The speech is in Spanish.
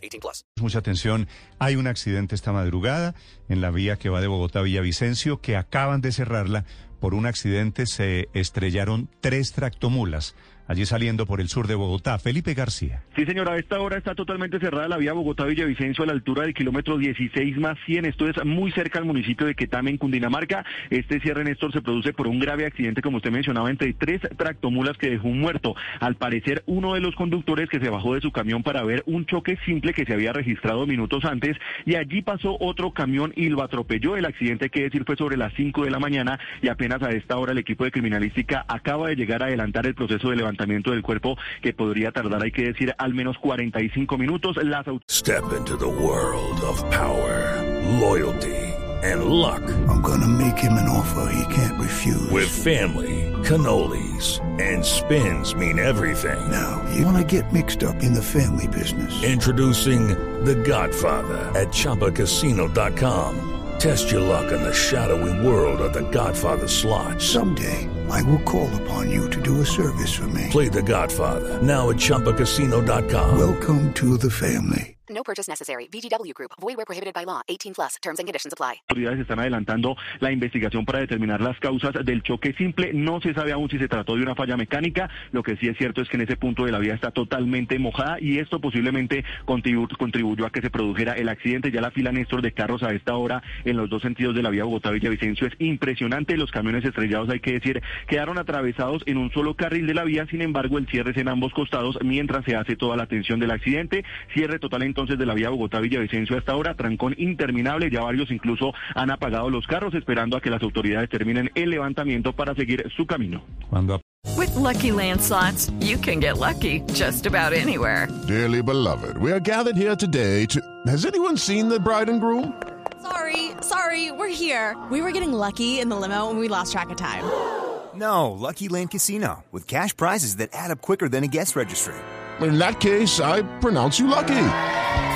18 plus. Mucha atención. Hay un accidente esta madrugada en la vía que va de Bogotá a Villavicencio que acaban de cerrarla. Por un accidente se estrellaron tres tractomulas allí saliendo por el sur de Bogotá. Felipe García. Sí, señora, a esta hora está totalmente cerrada la vía Bogotá-Villavicencio a la altura del kilómetro 16 más 100. Esto es muy cerca al municipio de Quetame, en Cundinamarca. Este cierre, Néstor, se produce por un grave accidente, como usted mencionaba, entre tres tractomulas que dejó un muerto. Al parecer, uno de los conductores que se bajó de su camión para ver un choque simple que se había registrado minutos antes y allí pasó otro camión y lo atropelló. El accidente, que decir, fue sobre las 5 de la mañana y apenas a esta hora el equipo de criminalística acaba de llegar a adelantar el proceso de levantamiento del cuerpo que podría tardar, hay que decir, al menos 45 minutos. Las Step into the world of power, loyalty and luck. I'm gonna make him an offer he can't refuse. With family, cannolis and spins mean everything. Now, you wanna get mixed up in the family business. Introducing The Godfather at Choppacasino.com. Test your luck in the shadowy world of The Godfather slot. Someday, I will call upon you to do a service for me. Play The Godfather now at Choppacasino.com. Welcome to the family. Purchase necessary. VGW Group. Void where prohibited by law. 18 plus. Terms and conditions apply. Autoridades están adelantando la investigación para determinar las causas del choque simple. No se sabe aún si se trató de una falla mecánica. Lo que sí es cierto es que en ese punto de la vía está totalmente mojada y esto posiblemente contribu contribuyó a que se produjera el accidente. Ya la fila Néstor de carros a esta hora en los dos sentidos de la vía Bogotá-Villavicencio es impresionante. Los camiones estrellados, hay que decir, quedaron atravesados en un solo carril de la vía. Sin embargo, el cierre es en ambos costados mientras se hace toda la atención del accidente. Cierre total en entonces de la vía Bogotá-Villavicencio hasta ahora, trancón interminable, ya varios incluso han apagado los carros esperando a que las autoridades terminen el levantamiento para seguir su camino. Cuando With lucky landslots, you can get lucky just about anywhere. Dearly beloved, we are gathered here today to. Has anyone seen the bride and groom? Sorry, sorry, we're here. We were getting lucky in the limo and we lost track of time. No, Lucky Land Casino, with cash prizes that add up quicker than a guest registry. In that case, I pronounce you lucky.